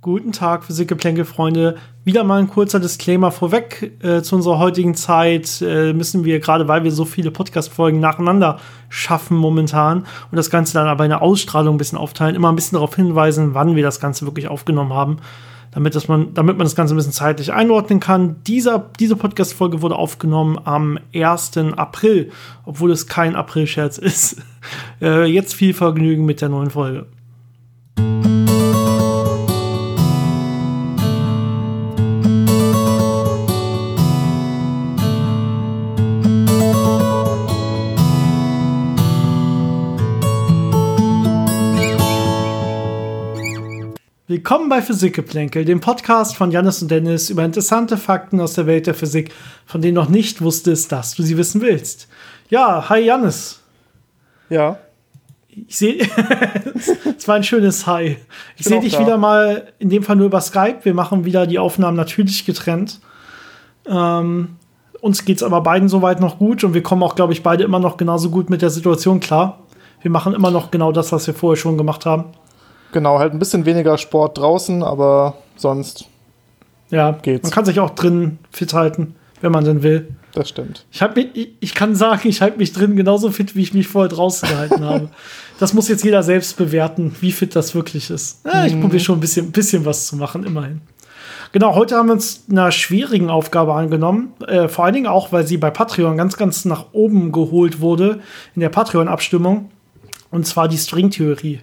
Guten Tag, Physikgeplänkel-Freunde. Wieder mal ein kurzer Disclaimer vorweg. Äh, zu unserer heutigen Zeit äh, müssen wir, gerade weil wir so viele Podcast-Folgen nacheinander schaffen momentan und das Ganze dann aber in der Ausstrahlung ein bisschen aufteilen, immer ein bisschen darauf hinweisen, wann wir das Ganze wirklich aufgenommen haben, damit, dass man, damit man das Ganze ein bisschen zeitlich einordnen kann. Dieser, diese Podcast-Folge wurde aufgenommen am 1. April, obwohl es kein April-Scherz ist. Äh, jetzt viel Vergnügen mit der neuen Folge. Willkommen bei Physikgeplänkel, dem Podcast von Janis und Dennis über interessante Fakten aus der Welt der Physik, von denen noch nicht wusstest, dass du sie wissen willst. Ja, hi Janis. Ja. Ich sehe, es war ein schönes Hi. Ich sehe dich da. wieder mal, in dem Fall nur über Skype. Wir machen wieder die Aufnahmen natürlich getrennt. Ähm, uns geht es aber beiden soweit noch gut und wir kommen auch, glaube ich, beide immer noch genauso gut mit der Situation klar. Wir machen immer noch genau das, was wir vorher schon gemacht haben. Genau, halt ein bisschen weniger Sport draußen, aber sonst ja, geht's. Man kann sich auch drin fit halten, wenn man denn will. Das stimmt. Ich, mich, ich, ich kann sagen, ich halte mich drin genauso fit, wie ich mich vorher draußen gehalten habe. Das muss jetzt jeder selbst bewerten, wie fit das wirklich ist. Ja, ich mhm. probiere schon ein bisschen, bisschen was zu machen, immerhin. Genau, heute haben wir uns einer schwierigen Aufgabe angenommen. Äh, vor allen Dingen auch, weil sie bei Patreon ganz, ganz nach oben geholt wurde in der Patreon-Abstimmung. Und zwar die Stringtheorie.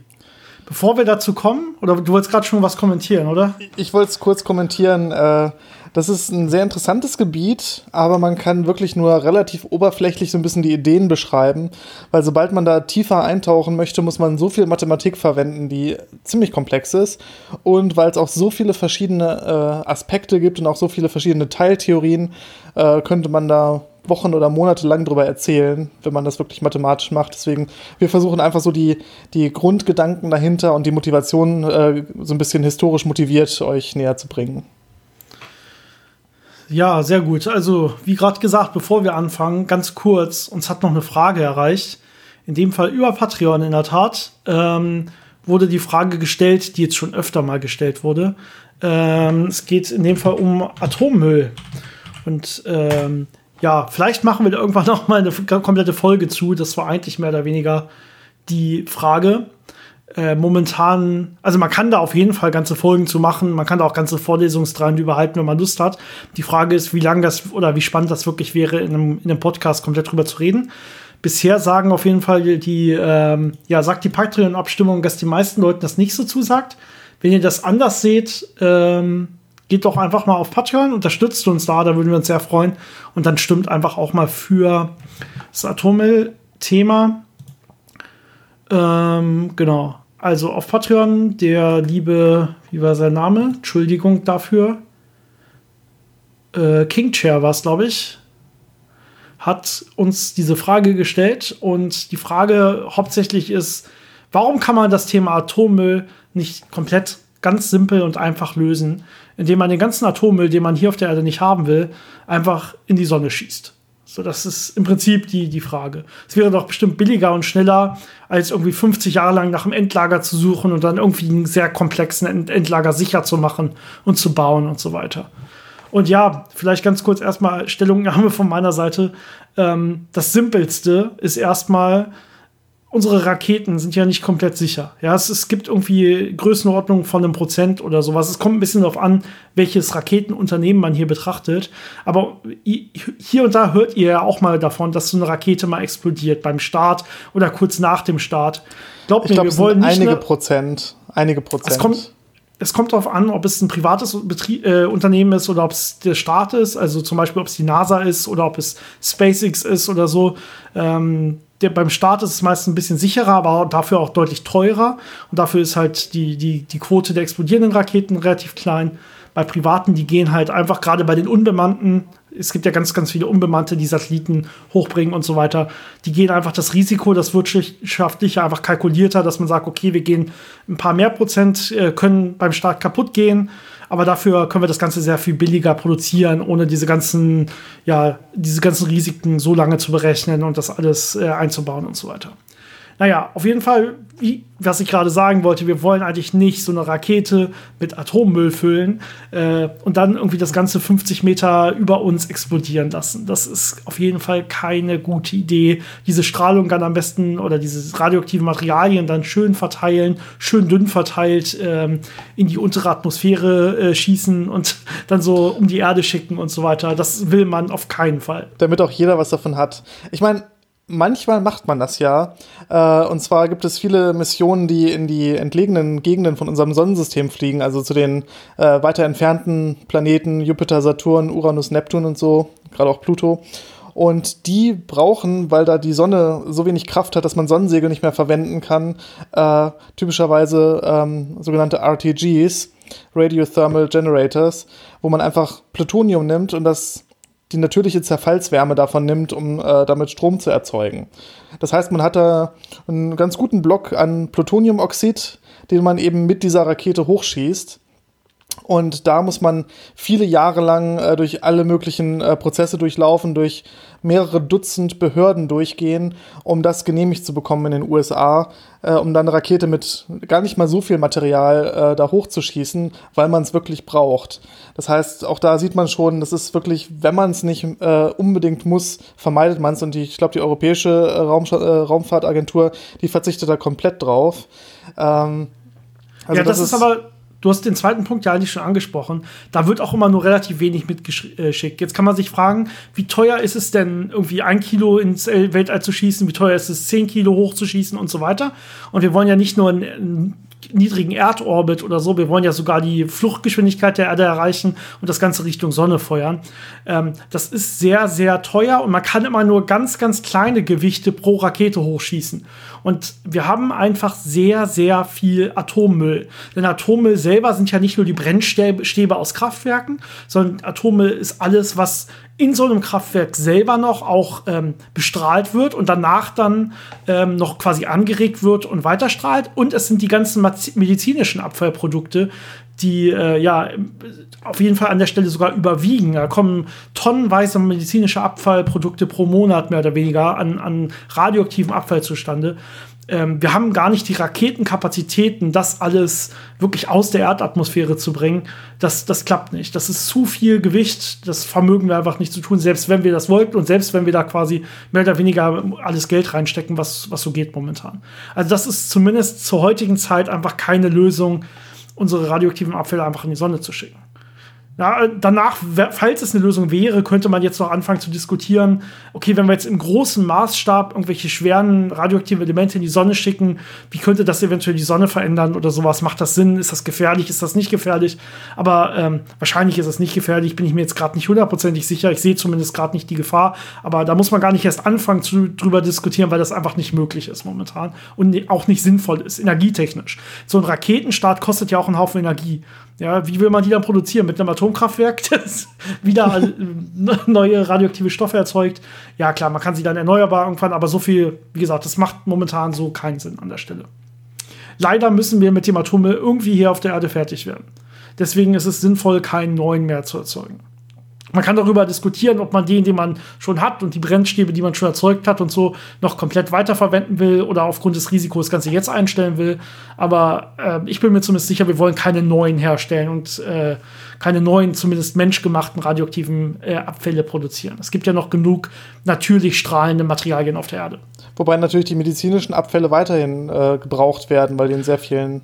Bevor wir dazu kommen, oder du wolltest gerade schon was kommentieren, oder? Ich wollte es kurz kommentieren. Äh, das ist ein sehr interessantes Gebiet, aber man kann wirklich nur relativ oberflächlich so ein bisschen die Ideen beschreiben, weil sobald man da tiefer eintauchen möchte, muss man so viel Mathematik verwenden, die ziemlich komplex ist. Und weil es auch so viele verschiedene äh, Aspekte gibt und auch so viele verschiedene Teiltheorien, äh, könnte man da Wochen oder Monate lang drüber erzählen, wenn man das wirklich mathematisch macht. Deswegen, wir versuchen einfach so die, die Grundgedanken dahinter und die Motivation äh, so ein bisschen historisch motiviert euch näher zu bringen. Ja, sehr gut. Also, wie gerade gesagt, bevor wir anfangen, ganz kurz, uns hat noch eine Frage erreicht. In dem Fall über Patreon in der Tat. Ähm, wurde die Frage gestellt, die jetzt schon öfter mal gestellt wurde. Ähm, es geht in dem Fall um Atommüll. Und ähm, ja, vielleicht machen wir da irgendwann noch mal eine komplette Folge zu. Das war eigentlich mehr oder weniger die Frage. Äh, momentan, also man kann da auf jeden Fall ganze Folgen zu machen, man kann da auch ganze Vorlesungsreihen überhalten, wenn man Lust hat. Die Frage ist, wie lang das oder wie spannend das wirklich wäre, in einem, in einem Podcast komplett drüber zu reden. Bisher sagen auf jeden Fall die, ähm, ja, sagt die Patreon-Abstimmung, dass die meisten Leuten das nicht so zusagt. Wenn ihr das anders seht, ähm, geht doch einfach mal auf Patreon, unterstützt uns da, da würden wir uns sehr freuen. Und dann stimmt einfach auch mal für das Atommüll-Thema. Ähm, genau. Also auf Patreon, der liebe, wie war sein Name? Entschuldigung dafür. Äh, King Chair war es, glaube ich, hat uns diese Frage gestellt. Und die Frage hauptsächlich ist, warum kann man das Thema Atommüll nicht komplett ganz simpel und einfach lösen, indem man den ganzen Atommüll, den man hier auf der Erde nicht haben will, einfach in die Sonne schießt. So, das ist im Prinzip die, die Frage. Es wäre doch bestimmt billiger und schneller, als irgendwie 50 Jahre lang nach einem Endlager zu suchen und dann irgendwie einen sehr komplexen Endlager sicher zu machen und zu bauen und so weiter. Und ja, vielleicht ganz kurz erstmal Stellungnahme von meiner Seite. Ähm, das Simpelste ist erstmal, unsere Raketen sind ja nicht komplett sicher. Ja, es, es gibt irgendwie Größenordnungen von einem Prozent oder sowas. Es kommt ein bisschen darauf an, welches Raketenunternehmen man hier betrachtet. Aber hier und da hört ihr ja auch mal davon, dass so eine Rakete mal explodiert beim Start oder kurz nach dem Start. Glaubt mir, glaub, wir wollen nicht einige Prozent, einige Prozent. Es kommt, es kommt darauf an, ob es ein privates Betrieb, äh, Unternehmen ist oder ob es der Staat ist. Also zum Beispiel, ob es die NASA ist oder ob es SpaceX ist oder so. Ähm, der, beim Start ist es meist ein bisschen sicherer, aber dafür auch deutlich teurer. Und dafür ist halt die, die, die Quote der explodierenden Raketen relativ klein. Bei privaten, die gehen halt einfach gerade bei den unbemannten, es gibt ja ganz, ganz viele Unbemannte, die Satelliten hochbringen und so weiter, die gehen einfach das Risiko, das wirtschaftliche einfach kalkulierter, dass man sagt, okay, wir gehen ein paar mehr Prozent, äh, können beim Start kaputt gehen aber dafür können wir das Ganze sehr viel billiger produzieren, ohne diese ganzen, ja, diese ganzen Risiken so lange zu berechnen und das alles äh, einzubauen und so weiter. Naja, auf jeden Fall, wie, was ich gerade sagen wollte, wir wollen eigentlich nicht so eine Rakete mit Atommüll füllen äh, und dann irgendwie das Ganze 50 Meter über uns explodieren lassen. Das ist auf jeden Fall keine gute Idee. Diese Strahlung dann am besten oder diese radioaktiven Materialien dann schön verteilen, schön dünn verteilt ähm, in die untere Atmosphäre äh, schießen und dann so um die Erde schicken und so weiter. Das will man auf keinen Fall. Damit auch jeder was davon hat. Ich meine, manchmal macht man das ja. Äh, und zwar gibt es viele Missionen, die in die entlegenen Gegenden von unserem Sonnensystem fliegen, also zu den äh, weiter entfernten Planeten Jupiter, Saturn, Uranus, Neptun und so, gerade auch Pluto. Und die brauchen, weil da die Sonne so wenig Kraft hat, dass man Sonnensegel nicht mehr verwenden kann, äh, typischerweise ähm, sogenannte RTGs, Radiothermal Generators, wo man einfach Plutonium nimmt und das die natürliche Zerfallswärme davon nimmt, um äh, damit Strom zu erzeugen. Das heißt, man hat da einen ganz guten Block an Plutoniumoxid, den man eben mit dieser Rakete hochschießt. Und da muss man viele Jahre lang äh, durch alle möglichen äh, Prozesse durchlaufen, durch mehrere Dutzend Behörden durchgehen, um das genehmigt zu bekommen in den USA, äh, um dann eine Rakete mit gar nicht mal so viel Material äh, da hochzuschießen, weil man es wirklich braucht. Das heißt, auch da sieht man schon, das ist wirklich, wenn man es nicht äh, unbedingt muss, vermeidet man es. Und die, ich glaube, die Europäische äh, Raum, Raumfahrtagentur, die verzichtet da komplett drauf. Ähm, also ja, das, das ist aber Du hast den zweiten Punkt ja eigentlich schon angesprochen. Da wird auch immer nur relativ wenig mitgeschickt. Jetzt kann man sich fragen, wie teuer ist es denn, irgendwie ein Kilo ins Weltall zu schießen? Wie teuer ist es, zehn Kilo hochzuschießen und so weiter? Und wir wollen ja nicht nur ein niedrigen Erdorbit oder so. Wir wollen ja sogar die Fluchtgeschwindigkeit der Erde erreichen und das Ganze Richtung Sonne feuern. Ähm, das ist sehr, sehr teuer und man kann immer nur ganz, ganz kleine Gewichte pro Rakete hochschießen. Und wir haben einfach sehr, sehr viel Atommüll. Denn Atommüll selber sind ja nicht nur die Brennstäbe aus Kraftwerken, sondern Atommüll ist alles, was in so einem Kraftwerk selber noch auch ähm, bestrahlt wird und danach dann ähm, noch quasi angeregt wird und weiterstrahlt. Und es sind die ganzen medizinischen Abfallprodukte, die äh, ja auf jeden Fall an der Stelle sogar überwiegen. Da kommen tonnenweise medizinische Abfallprodukte pro Monat mehr oder weniger an, an radioaktiven Abfall zustande ähm, wir haben gar nicht die Raketenkapazitäten, das alles wirklich aus der Erdatmosphäre zu bringen. Das, das klappt nicht. Das ist zu viel Gewicht. Das vermögen wir einfach nicht zu tun, selbst wenn wir das wollten und selbst wenn wir da quasi mehr oder weniger alles Geld reinstecken, was, was so geht momentan. Also, das ist zumindest zur heutigen Zeit einfach keine Lösung, unsere radioaktiven Abfälle einfach in die Sonne zu schicken. Ja, danach, falls es eine Lösung wäre, könnte man jetzt noch anfangen zu diskutieren, okay, wenn wir jetzt im großen Maßstab irgendwelche schweren radioaktiven Elemente in die Sonne schicken, wie könnte das eventuell die Sonne verändern oder sowas? Macht das Sinn? Ist das gefährlich? Ist das nicht gefährlich? Aber ähm, wahrscheinlich ist es nicht gefährlich, bin ich mir jetzt gerade nicht hundertprozentig sicher. Ich sehe zumindest gerade nicht die Gefahr. Aber da muss man gar nicht erst anfangen zu, drüber diskutieren, weil das einfach nicht möglich ist momentan und auch nicht sinnvoll ist, energietechnisch. So ein Raketenstart kostet ja auch einen Haufen Energie. Ja, wie will man die dann produzieren? Mit einem Atomkraftwerk, das wieder neue radioaktive Stoffe erzeugt? Ja, klar, man kann sie dann erneuerbar irgendwann, aber so viel, wie gesagt, das macht momentan so keinen Sinn an der Stelle. Leider müssen wir mit dem Atommüll irgendwie hier auf der Erde fertig werden. Deswegen ist es sinnvoll, keinen neuen mehr zu erzeugen. Man kann darüber diskutieren, ob man den, den man schon hat und die Brennstäbe, die man schon erzeugt hat und so, noch komplett weiterverwenden will oder aufgrund des Risikos das Ganze jetzt einstellen will. Aber äh, ich bin mir zumindest sicher, wir wollen keine neuen herstellen und äh, keine neuen, zumindest menschgemachten radioaktiven äh, Abfälle produzieren. Es gibt ja noch genug natürlich strahlende Materialien auf der Erde. Wobei natürlich die medizinischen Abfälle weiterhin äh, gebraucht werden, weil die in sehr vielen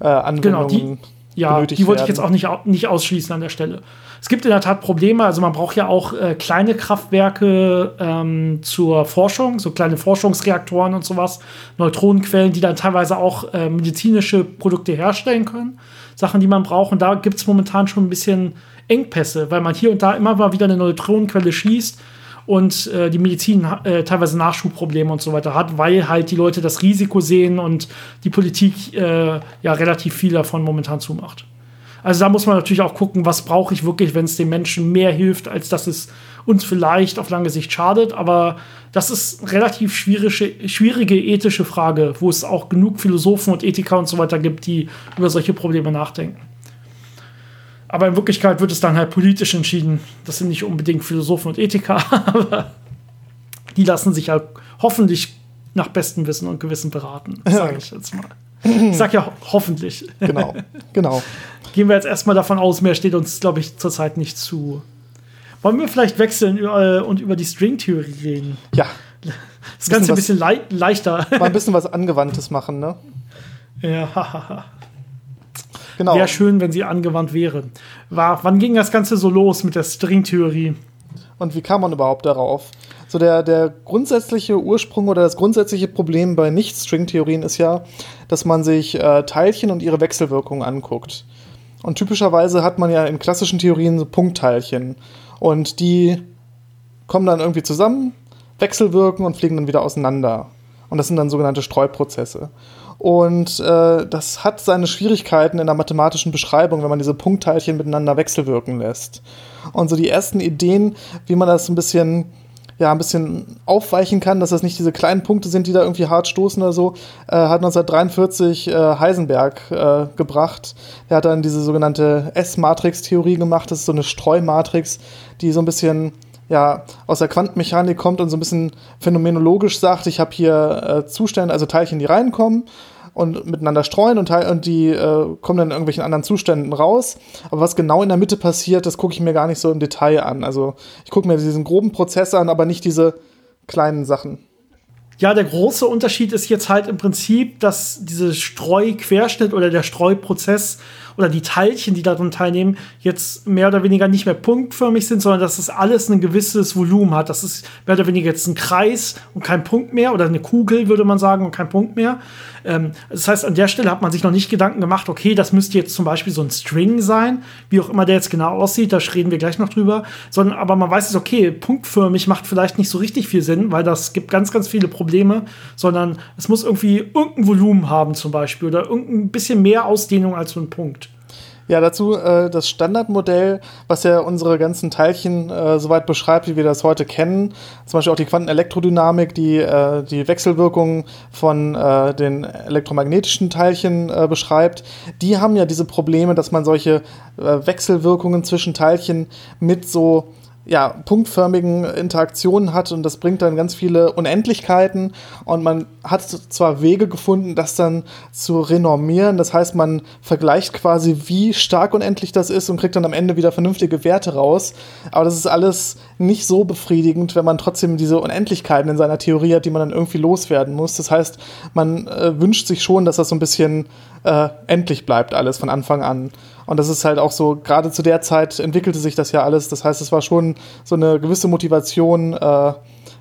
äh, Anwendungen genau, die, ja, die wollte ich jetzt auch nicht, nicht ausschließen an der Stelle. Es gibt in der Tat Probleme. Also man braucht ja auch äh, kleine Kraftwerke ähm, zur Forschung, so kleine Forschungsreaktoren und sowas, Neutronenquellen, die dann teilweise auch äh, medizinische Produkte herstellen können. Sachen, die man braucht. Und da gibt es momentan schon ein bisschen Engpässe, weil man hier und da immer mal wieder eine Neutronenquelle schießt und äh, die Medizin äh, teilweise Nachschubprobleme und so weiter hat, weil halt die Leute das Risiko sehen und die Politik äh, ja relativ viel davon momentan zumacht. Also da muss man natürlich auch gucken, was brauche ich wirklich, wenn es den Menschen mehr hilft, als dass es uns vielleicht auf lange Sicht schadet. Aber das ist eine relativ schwierige, schwierige ethische Frage, wo es auch genug Philosophen und Ethiker und so weiter gibt, die über solche Probleme nachdenken. Aber in Wirklichkeit wird es dann halt politisch entschieden. Das sind nicht unbedingt Philosophen und Ethiker, aber die lassen sich halt hoffentlich nach bestem Wissen und Gewissen beraten, sage ich jetzt mal. Ich sag ja ho hoffentlich. Genau, genau. Gehen wir jetzt erstmal davon aus, mehr steht uns, glaube ich, zurzeit nicht zu. Wollen wir vielleicht wechseln äh, und über die Stringtheorie reden? Ja. Das Ganze ein bisschen lei leichter. Mal ein bisschen was Angewandtes machen, ne? Ja, hahaha. genau. Wäre schön, wenn sie angewandt wäre. War, wann ging das Ganze so los mit der Stringtheorie? Und wie kam man überhaupt darauf? So der, der grundsätzliche Ursprung oder das grundsätzliche Problem bei Nicht-String-Theorien ist ja, dass man sich äh, Teilchen und ihre Wechselwirkungen anguckt. Und typischerweise hat man ja in klassischen Theorien so Punktteilchen. Und die kommen dann irgendwie zusammen, wechselwirken und fliegen dann wieder auseinander. Und das sind dann sogenannte Streuprozesse. Und äh, das hat seine Schwierigkeiten in der mathematischen Beschreibung, wenn man diese Punktteilchen miteinander wechselwirken lässt. Und so die ersten Ideen, wie man das ein bisschen ja, ein bisschen aufweichen kann, dass das nicht diese kleinen Punkte sind, die da irgendwie hart stoßen oder so, äh, hat 1943 äh, Heisenberg äh, gebracht. Er hat dann diese sogenannte S-Matrix-Theorie gemacht. Das ist so eine Streumatrix, die so ein bisschen ja, aus der Quantenmechanik kommt und so ein bisschen phänomenologisch sagt, ich habe hier äh, Zustände, also Teilchen, die reinkommen und miteinander streuen und, und die äh, kommen dann in irgendwelchen anderen Zuständen raus. Aber was genau in der Mitte passiert, das gucke ich mir gar nicht so im Detail an. Also ich gucke mir diesen groben Prozess an, aber nicht diese kleinen Sachen. Ja, der große Unterschied ist jetzt halt im Prinzip, dass diese Streuquerschnitt oder der Streuprozess oder die Teilchen, die daran teilnehmen, jetzt mehr oder weniger nicht mehr punktförmig sind, sondern dass es alles ein gewisses Volumen hat. Das ist mehr oder weniger jetzt ein Kreis und kein Punkt mehr oder eine Kugel, würde man sagen, und kein Punkt mehr. Ähm, das heißt, an der Stelle hat man sich noch nicht Gedanken gemacht, okay, das müsste jetzt zum Beispiel so ein String sein, wie auch immer der jetzt genau aussieht, da reden wir gleich noch drüber, sondern aber man weiß es, okay, punktförmig macht vielleicht nicht so richtig viel Sinn, weil das gibt ganz, ganz viele Probleme, sondern es muss irgendwie irgendein Volumen haben zum Beispiel oder irgendein bisschen mehr Ausdehnung als so ein Punkt. Ja, dazu äh, das Standardmodell, was ja unsere ganzen Teilchen äh, soweit beschreibt, wie wir das heute kennen. Zum Beispiel auch die Quantenelektrodynamik, die äh, die Wechselwirkung von äh, den elektromagnetischen Teilchen äh, beschreibt. Die haben ja diese Probleme, dass man solche äh, Wechselwirkungen zwischen Teilchen mit so ja, punktförmigen Interaktionen hat und das bringt dann ganz viele Unendlichkeiten und man hat zwar Wege gefunden, das dann zu renormieren, das heißt, man vergleicht quasi, wie stark unendlich das ist und kriegt dann am Ende wieder vernünftige Werte raus, aber das ist alles nicht so befriedigend, wenn man trotzdem diese Unendlichkeiten in seiner Theorie hat, die man dann irgendwie loswerden muss. Das heißt, man äh, wünscht sich schon, dass das so ein bisschen äh, endlich bleibt alles von Anfang an. Und das ist halt auch so, gerade zu der Zeit entwickelte sich das ja alles. Das heißt, es war schon so eine gewisse Motivation, äh,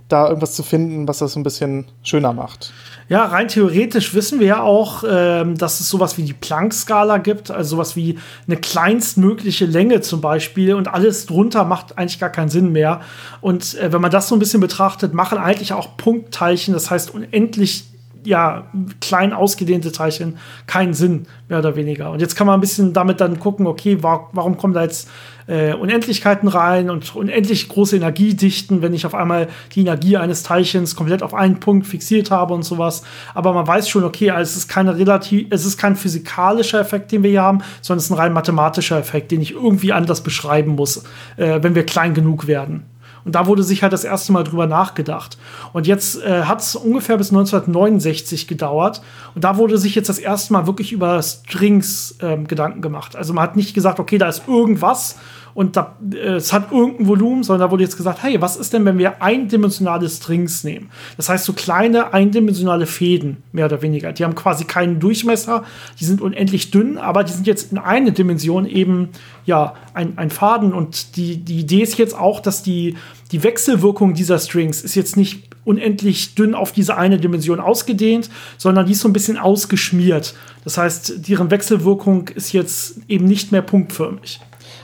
da irgendwas zu finden, was das ein bisschen schöner macht. Ja, rein theoretisch wissen wir ja auch, ähm, dass es sowas wie die Planck-Skala gibt, also sowas wie eine kleinstmögliche Länge zum Beispiel und alles drunter macht eigentlich gar keinen Sinn mehr. Und äh, wenn man das so ein bisschen betrachtet, machen eigentlich auch Punktteilchen, das heißt unendlich ja, klein ausgedehnte Teilchen keinen Sinn, mehr oder weniger. Und jetzt kann man ein bisschen damit dann gucken, okay, wa warum kommen da jetzt äh, Unendlichkeiten rein und unendlich große Energiedichten, wenn ich auf einmal die Energie eines Teilchens komplett auf einen Punkt fixiert habe und sowas. Aber man weiß schon, okay, also es ist keine relativ, es ist kein physikalischer Effekt, den wir hier haben, sondern es ist ein rein mathematischer Effekt, den ich irgendwie anders beschreiben muss, äh, wenn wir klein genug werden. Und da wurde sich halt das erste Mal drüber nachgedacht. Und jetzt äh, hat es ungefähr bis 1969 gedauert. Und da wurde sich jetzt das erste Mal wirklich über Strings ähm, Gedanken gemacht. Also man hat nicht gesagt, okay, da ist irgendwas und da, äh, es hat irgendein Volumen, sondern da wurde jetzt gesagt, hey, was ist denn, wenn wir eindimensionale Strings nehmen? Das heißt, so kleine eindimensionale Fäden, mehr oder weniger. Die haben quasi keinen Durchmesser, die sind unendlich dünn, aber die sind jetzt in eine Dimension eben, ja, ein, ein Faden. Und die, die Idee ist jetzt auch, dass die, die Wechselwirkung dieser Strings ist jetzt nicht unendlich dünn auf diese eine Dimension ausgedehnt, sondern die ist so ein bisschen ausgeschmiert. Das heißt, deren Wechselwirkung ist jetzt eben nicht mehr punktförmig.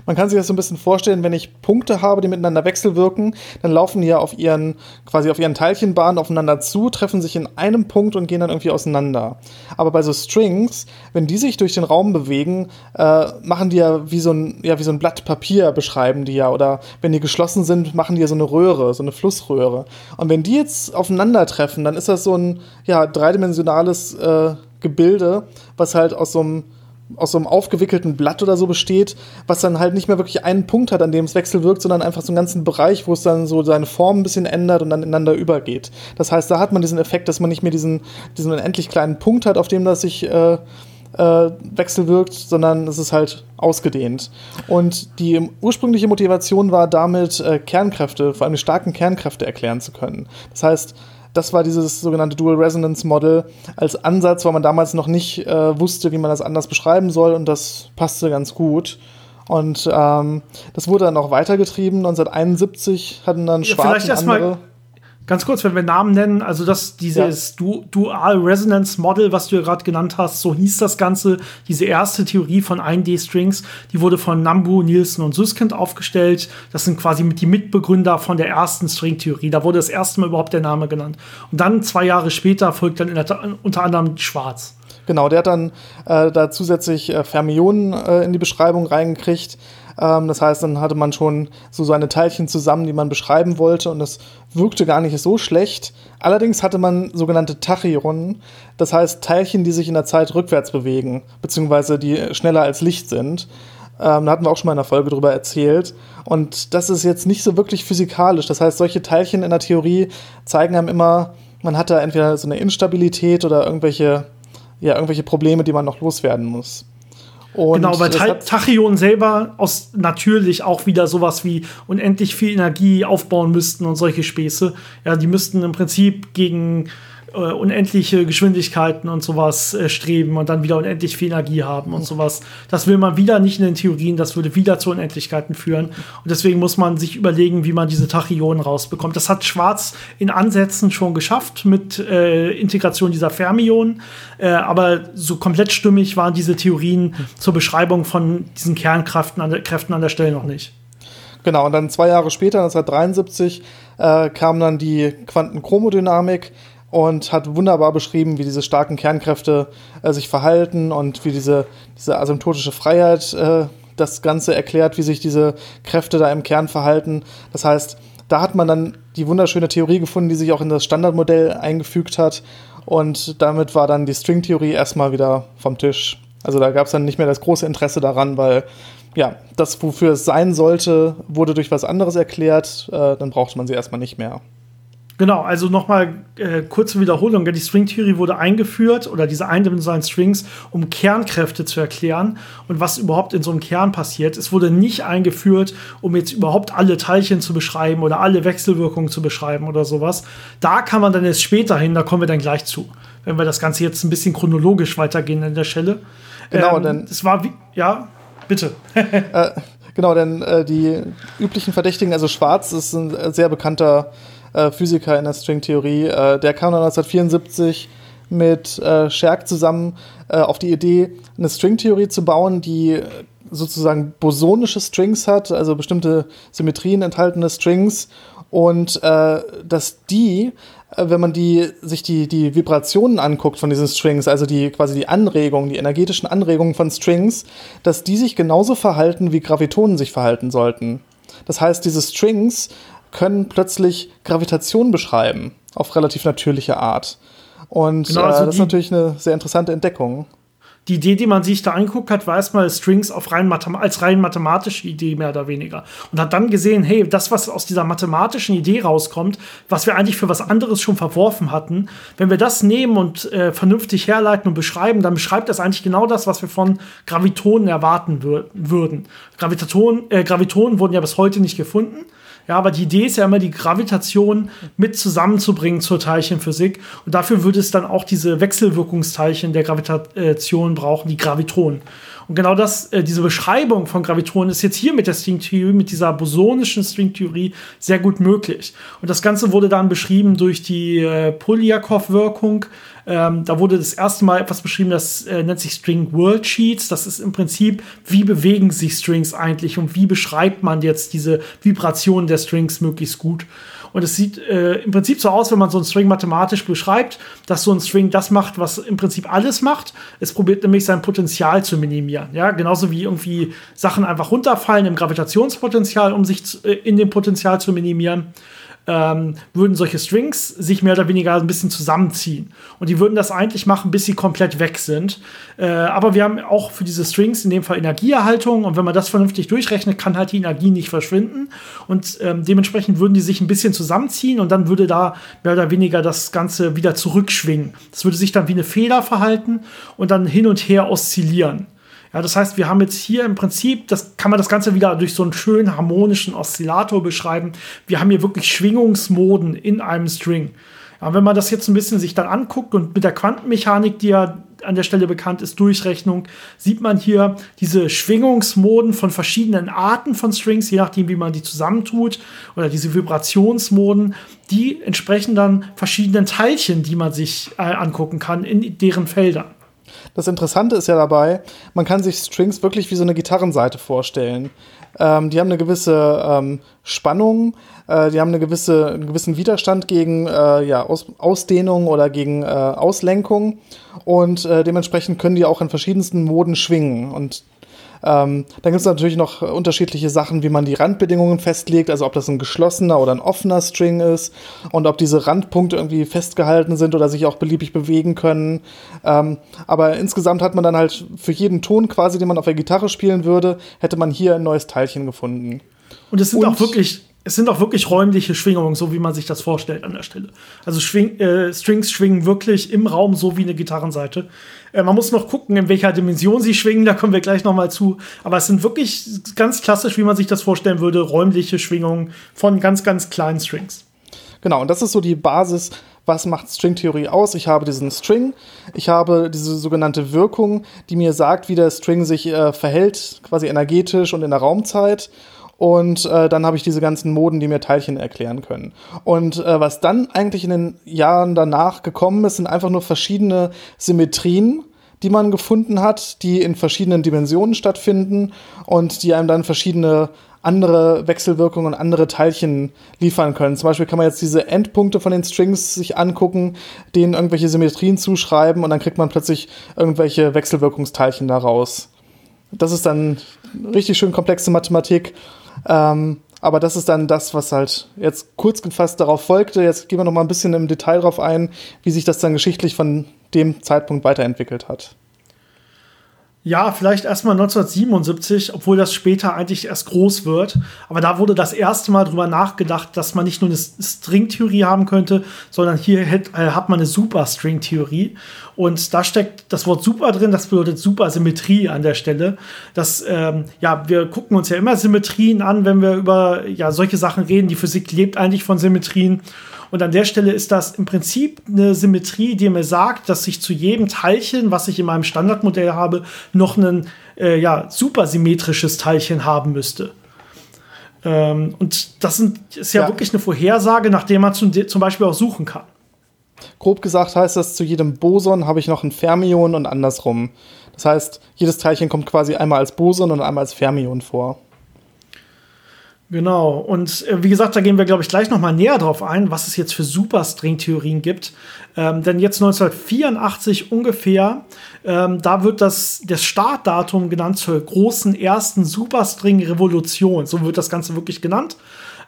Man kann sich das so ein bisschen vorstellen, wenn ich Punkte habe, die miteinander wechselwirken, dann laufen die ja auf ihren, quasi auf ihren Teilchenbahnen aufeinander zu, treffen sich in einem Punkt und gehen dann irgendwie auseinander. Aber bei so Strings, wenn die sich durch den Raum bewegen, äh, machen die ja wie so ein, ja, wie so ein Blatt Papier beschreiben die ja. Oder wenn die geschlossen sind, machen die ja so eine Röhre, so eine Flussröhre. Und wenn die jetzt aufeinandertreffen, dann ist das so ein, ja, dreidimensionales äh, Gebilde, was halt aus so einem aus so einem aufgewickelten Blatt oder so besteht, was dann halt nicht mehr wirklich einen Punkt hat, an dem es wechselwirkt, sondern einfach so einen ganzen Bereich, wo es dann so seine Form ein bisschen ändert und dann ineinander übergeht. Das heißt, da hat man diesen Effekt, dass man nicht mehr diesen, diesen unendlich kleinen Punkt hat, auf dem das sich äh, äh, wechselwirkt, sondern es ist halt ausgedehnt. Und die ursprüngliche Motivation war damit, äh, Kernkräfte, vor allem die starken Kernkräfte erklären zu können. Das heißt, das war dieses sogenannte Dual Resonance Model als Ansatz, weil man damals noch nicht äh, wusste, wie man das anders beschreiben soll und das passte ganz gut. Und ähm, das wurde dann auch weitergetrieben. 1971 hatten dann ja, Schwarz und andere Ganz kurz, wenn wir Namen nennen, also das, dieses ja. Dual Resonance Model, was du ja gerade genannt hast, so hieß das Ganze, diese erste Theorie von 1D-Strings, die wurde von Nambu, Nielsen und Susskind aufgestellt. Das sind quasi mit die Mitbegründer von der ersten String-Theorie. Da wurde das erste Mal überhaupt der Name genannt. Und dann, zwei Jahre später, folgt dann der, unter anderem Schwarz. Genau, der hat dann äh, da zusätzlich äh, Fermionen äh, in die Beschreibung reingekriegt. Ähm, das heißt, dann hatte man schon so seine Teilchen zusammen, die man beschreiben wollte und das wirkte gar nicht so schlecht. Allerdings hatte man sogenannte Tachyonen, das heißt Teilchen, die sich in der Zeit rückwärts bewegen, beziehungsweise die schneller als Licht sind. Ähm, da hatten wir auch schon mal in einer Folge drüber erzählt. Und das ist jetzt nicht so wirklich physikalisch. Das heißt, solche Teilchen in der Theorie zeigen einem immer, man hat da entweder so eine Instabilität oder irgendwelche, ja, irgendwelche Probleme, die man noch loswerden muss. Und genau, weil Tachyon selber aus natürlich auch wieder sowas wie unendlich viel Energie aufbauen müssten und solche Späße. Ja, die müssten im Prinzip gegen äh, unendliche Geschwindigkeiten und sowas äh, streben und dann wieder unendlich viel Energie haben und sowas. Das will man wieder nicht in den Theorien, das würde wieder zu Unendlichkeiten führen. Und deswegen muss man sich überlegen, wie man diese Tachyonen rausbekommt. Das hat Schwarz in Ansätzen schon geschafft mit äh, Integration dieser Fermionen, äh, aber so komplett stimmig waren diese Theorien zur Beschreibung von diesen Kernkräften an der, Kräften an der Stelle noch nicht. Genau, und dann zwei Jahre später, 1973, äh, kam dann die Quantenchromodynamik, und hat wunderbar beschrieben, wie diese starken Kernkräfte äh, sich verhalten und wie diese, diese asymptotische Freiheit äh, das Ganze erklärt, wie sich diese Kräfte da im Kern verhalten. Das heißt, da hat man dann die wunderschöne Theorie gefunden, die sich auch in das Standardmodell eingefügt hat. Und damit war dann die Stringtheorie erstmal wieder vom Tisch. Also da gab es dann nicht mehr das große Interesse daran, weil ja, das, wofür es sein sollte, wurde durch was anderes erklärt. Äh, dann brauchte man sie erstmal nicht mehr. Genau, also nochmal äh, kurze Wiederholung. Die Stringtheorie wurde eingeführt oder diese eindimensionalen Strings, um Kernkräfte zu erklären und was überhaupt in so einem Kern passiert. Es wurde nicht eingeführt, um jetzt überhaupt alle Teilchen zu beschreiben oder alle Wechselwirkungen zu beschreiben oder sowas. Da kann man dann jetzt später hin, da kommen wir dann gleich zu, wenn wir das Ganze jetzt ein bisschen chronologisch weitergehen an der Stelle. Genau, ähm, denn es war wie, ja, bitte. äh, genau, denn äh, die üblichen Verdächtigen, also Schwarz ist ein äh, sehr bekannter äh, Physiker in der Stringtheorie. Äh, der kam dann 1974 mit äh, Scherk zusammen äh, auf die Idee, eine Stringtheorie zu bauen, die sozusagen bosonische Strings hat, also bestimmte Symmetrien enthaltene Strings und äh, dass die, äh, wenn man die, sich die, die Vibrationen anguckt von diesen Strings, also die quasi die Anregungen, die energetischen Anregungen von Strings, dass die sich genauso verhalten, wie Gravitonen sich verhalten sollten. Das heißt, diese Strings können plötzlich Gravitation beschreiben auf relativ natürliche Art. Und genau, also äh, das ist natürlich eine sehr interessante Entdeckung. Die Idee, die man sich da angeguckt hat, war erstmal Strings rein als rein mathematische Idee mehr oder weniger. Und hat dann gesehen, hey, das, was aus dieser mathematischen Idee rauskommt, was wir eigentlich für was anderes schon verworfen hatten, wenn wir das nehmen und äh, vernünftig herleiten und beschreiben, dann beschreibt das eigentlich genau das, was wir von Gravitonen erwarten wür würden. Gravitationen, äh, Gravitonen wurden ja bis heute nicht gefunden. Ja, aber die Idee ist ja immer, die Gravitation mit zusammenzubringen zur Teilchenphysik. Und dafür würde es dann auch diese Wechselwirkungsteilchen der Gravitation brauchen, die Gravitronen. Und genau das, äh, diese Beschreibung von Gravitonen ist jetzt hier mit der Stringtheorie, mit dieser bosonischen Stringtheorie sehr gut möglich. Und das Ganze wurde dann beschrieben durch die äh, Polyakov-Wirkung. Ähm, da wurde das erste Mal etwas beschrieben, das äh, nennt sich String World Sheets. Das ist im Prinzip, wie bewegen sich Strings eigentlich und wie beschreibt man jetzt diese Vibrationen der Strings möglichst gut. Und es sieht äh, im Prinzip so aus, wenn man so einen String mathematisch beschreibt, dass so ein String das macht, was im Prinzip alles macht. Es probiert nämlich sein Potenzial zu minimieren. Ja, genauso wie irgendwie Sachen einfach runterfallen im Gravitationspotenzial, um sich äh, in dem Potenzial zu minimieren. Ähm, würden solche Strings sich mehr oder weniger ein bisschen zusammenziehen. Und die würden das eigentlich machen, bis sie komplett weg sind. Äh, aber wir haben auch für diese Strings in dem Fall Energieerhaltung. Und wenn man das vernünftig durchrechnet, kann halt die Energie nicht verschwinden. Und ähm, dementsprechend würden die sich ein bisschen zusammenziehen und dann würde da mehr oder weniger das Ganze wieder zurückschwingen. Das würde sich dann wie eine Feder verhalten und dann hin und her oszillieren. Ja, das heißt, wir haben jetzt hier im Prinzip, das kann man das Ganze wieder durch so einen schönen harmonischen Oszillator beschreiben. Wir haben hier wirklich Schwingungsmoden in einem String. Ja, wenn man das jetzt ein bisschen sich dann anguckt und mit der Quantenmechanik, die ja an der Stelle bekannt ist, Durchrechnung, sieht man hier diese Schwingungsmoden von verschiedenen Arten von Strings, je nachdem, wie man die zusammentut, oder diese Vibrationsmoden, die entsprechen dann verschiedenen Teilchen, die man sich äh, angucken kann in deren Feldern. Das Interessante ist ja dabei, man kann sich Strings wirklich wie so eine Gitarrenseite vorstellen. Ähm, die haben eine gewisse ähm, Spannung, äh, die haben eine gewisse, einen gewissen Widerstand gegen äh, ja, Aus Ausdehnung oder gegen äh, Auslenkung und äh, dementsprechend können die auch in verschiedensten Moden schwingen. Und ähm, dann gibt es natürlich noch unterschiedliche Sachen, wie man die Randbedingungen festlegt, also ob das ein geschlossener oder ein offener String ist und ob diese Randpunkte irgendwie festgehalten sind oder sich auch beliebig bewegen können. Ähm, aber insgesamt hat man dann halt für jeden Ton quasi, den man auf der Gitarre spielen würde, hätte man hier ein neues Teilchen gefunden. Und es sind und auch wirklich es sind auch wirklich räumliche Schwingungen, so wie man sich das vorstellt an der Stelle. Also Schwing, äh, Strings schwingen wirklich im Raum so wie eine Gitarrenseite. Äh, man muss noch gucken, in welcher Dimension sie schwingen, da kommen wir gleich noch mal zu. Aber es sind wirklich ganz klassisch, wie man sich das vorstellen würde, räumliche Schwingungen von ganz, ganz kleinen Strings. Genau, und das ist so die Basis, was macht Stringtheorie aus? Ich habe diesen String, ich habe diese sogenannte Wirkung, die mir sagt, wie der String sich äh, verhält, quasi energetisch und in der Raumzeit. Und äh, dann habe ich diese ganzen Moden, die mir Teilchen erklären können. Und äh, was dann eigentlich in den Jahren danach gekommen ist, sind einfach nur verschiedene Symmetrien, die man gefunden hat, die in verschiedenen Dimensionen stattfinden und die einem dann verschiedene andere Wechselwirkungen und andere Teilchen liefern können. Zum Beispiel kann man jetzt diese Endpunkte von den Strings sich angucken, denen irgendwelche Symmetrien zuschreiben und dann kriegt man plötzlich irgendwelche Wechselwirkungsteilchen daraus. Das ist dann richtig schön komplexe Mathematik. Ähm, aber das ist dann das, was halt jetzt kurz gefasst darauf folgte. Jetzt gehen wir noch mal ein bisschen im Detail darauf ein, wie sich das dann geschichtlich von dem Zeitpunkt weiterentwickelt hat. Ja, vielleicht erstmal 1977, obwohl das später eigentlich erst groß wird. Aber da wurde das erste Mal drüber nachgedacht, dass man nicht nur eine Stringtheorie haben könnte, sondern hier hat, äh, hat man eine Superstringtheorie. Und da steckt das Wort super drin, das bedeutet Supersymmetrie an der Stelle. Das, ähm, ja, wir gucken uns ja immer Symmetrien an, wenn wir über ja, solche Sachen reden. Die Physik lebt eigentlich von Symmetrien. Und an der Stelle ist das im Prinzip eine Symmetrie, die mir sagt, dass ich zu jedem Teilchen, was ich in meinem Standardmodell habe, noch ein äh, ja, supersymmetrisches Teilchen haben müsste. Ähm, und das sind, ist ja, ja, wirklich eine Vorhersage, nach der man zum, zum Beispiel auch suchen kann. Grob gesagt heißt das, zu jedem Boson habe ich noch ein Fermion und andersrum. Das heißt, jedes Teilchen kommt quasi einmal als Boson und einmal als Fermion vor. Genau. Und äh, wie gesagt, da gehen wir, glaube ich, gleich noch mal näher drauf ein, was es jetzt für Superstring-Theorien gibt. Ähm, denn jetzt 1984 ungefähr, ähm, da wird das, das Startdatum genannt zur großen ersten Superstring-Revolution. So wird das Ganze wirklich genannt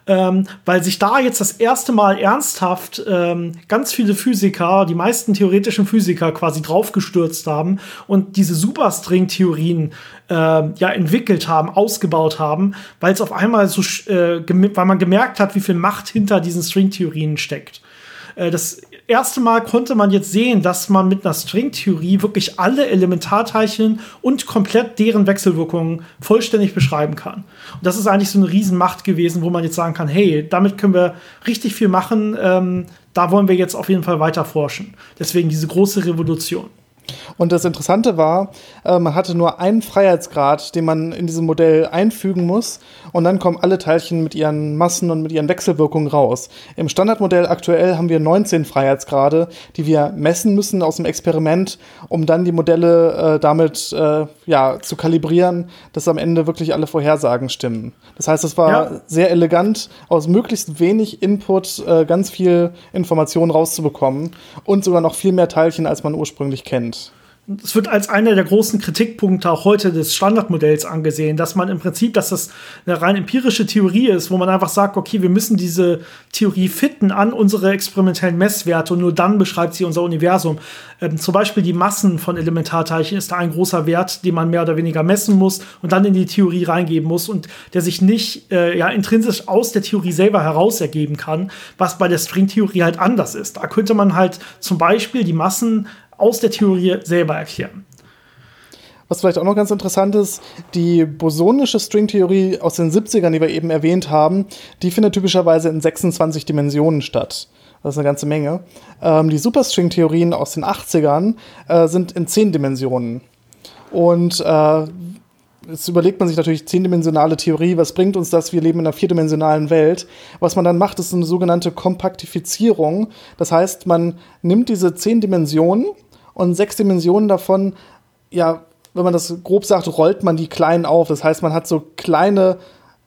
ähm, weil sich da jetzt das erste Mal ernsthaft ähm, ganz viele Physiker, die meisten theoretischen Physiker quasi draufgestürzt haben und diese Superstring-Theorien äh, ja entwickelt haben, ausgebaut haben, weil es auf einmal so, äh, weil man gemerkt hat, wie viel Macht hinter diesen String-Theorien steckt. Äh, das erste Mal konnte man jetzt sehen, dass man mit einer Stringtheorie wirklich alle Elementarteilchen und komplett deren Wechselwirkungen vollständig beschreiben kann. Und das ist eigentlich so eine Riesenmacht gewesen, wo man jetzt sagen kann, hey, damit können wir richtig viel machen. Ähm, da wollen wir jetzt auf jeden Fall weiter forschen. Deswegen diese große Revolution. Und das Interessante war, äh, man hatte nur einen Freiheitsgrad, den man in diesem Modell einfügen muss. Und dann kommen alle Teilchen mit ihren Massen und mit ihren Wechselwirkungen raus. Im Standardmodell aktuell haben wir 19 Freiheitsgrade, die wir messen müssen aus dem Experiment, um dann die Modelle äh, damit äh, ja, zu kalibrieren, dass am Ende wirklich alle Vorhersagen stimmen. Das heißt, es war ja. sehr elegant, aus möglichst wenig Input äh, ganz viel Information rauszubekommen und sogar noch viel mehr Teilchen, als man ursprünglich kennt. Es wird als einer der großen Kritikpunkte auch heute des Standardmodells angesehen, dass man im Prinzip, dass das eine rein empirische Theorie ist, wo man einfach sagt, okay, wir müssen diese Theorie fitten an unsere experimentellen Messwerte und nur dann beschreibt sie unser Universum. Ähm, zum Beispiel die Massen von Elementarteilchen ist da ein großer Wert, den man mehr oder weniger messen muss und dann in die Theorie reingeben muss und der sich nicht äh, ja, intrinsisch aus der Theorie selber heraus ergeben kann, was bei der Stringtheorie halt anders ist. Da könnte man halt zum Beispiel die Massen aus der Theorie selber erklären. Was vielleicht auch noch ganz interessant ist, die bosonische Stringtheorie aus den 70ern, die wir eben erwähnt haben, die findet typischerweise in 26 Dimensionen statt. Das ist eine ganze Menge. Ähm, die Superstring-Theorien aus den 80ern äh, sind in 10 Dimensionen. Und äh, jetzt überlegt man sich natürlich zehndimensionale Theorie, was bringt uns das? Wir leben in einer vierdimensionalen Welt. Was man dann macht, ist eine sogenannte Kompaktifizierung. Das heißt, man nimmt diese zehn Dimensionen und sechs Dimensionen davon, ja, wenn man das grob sagt, rollt man die klein auf. Das heißt, man hat so kleine,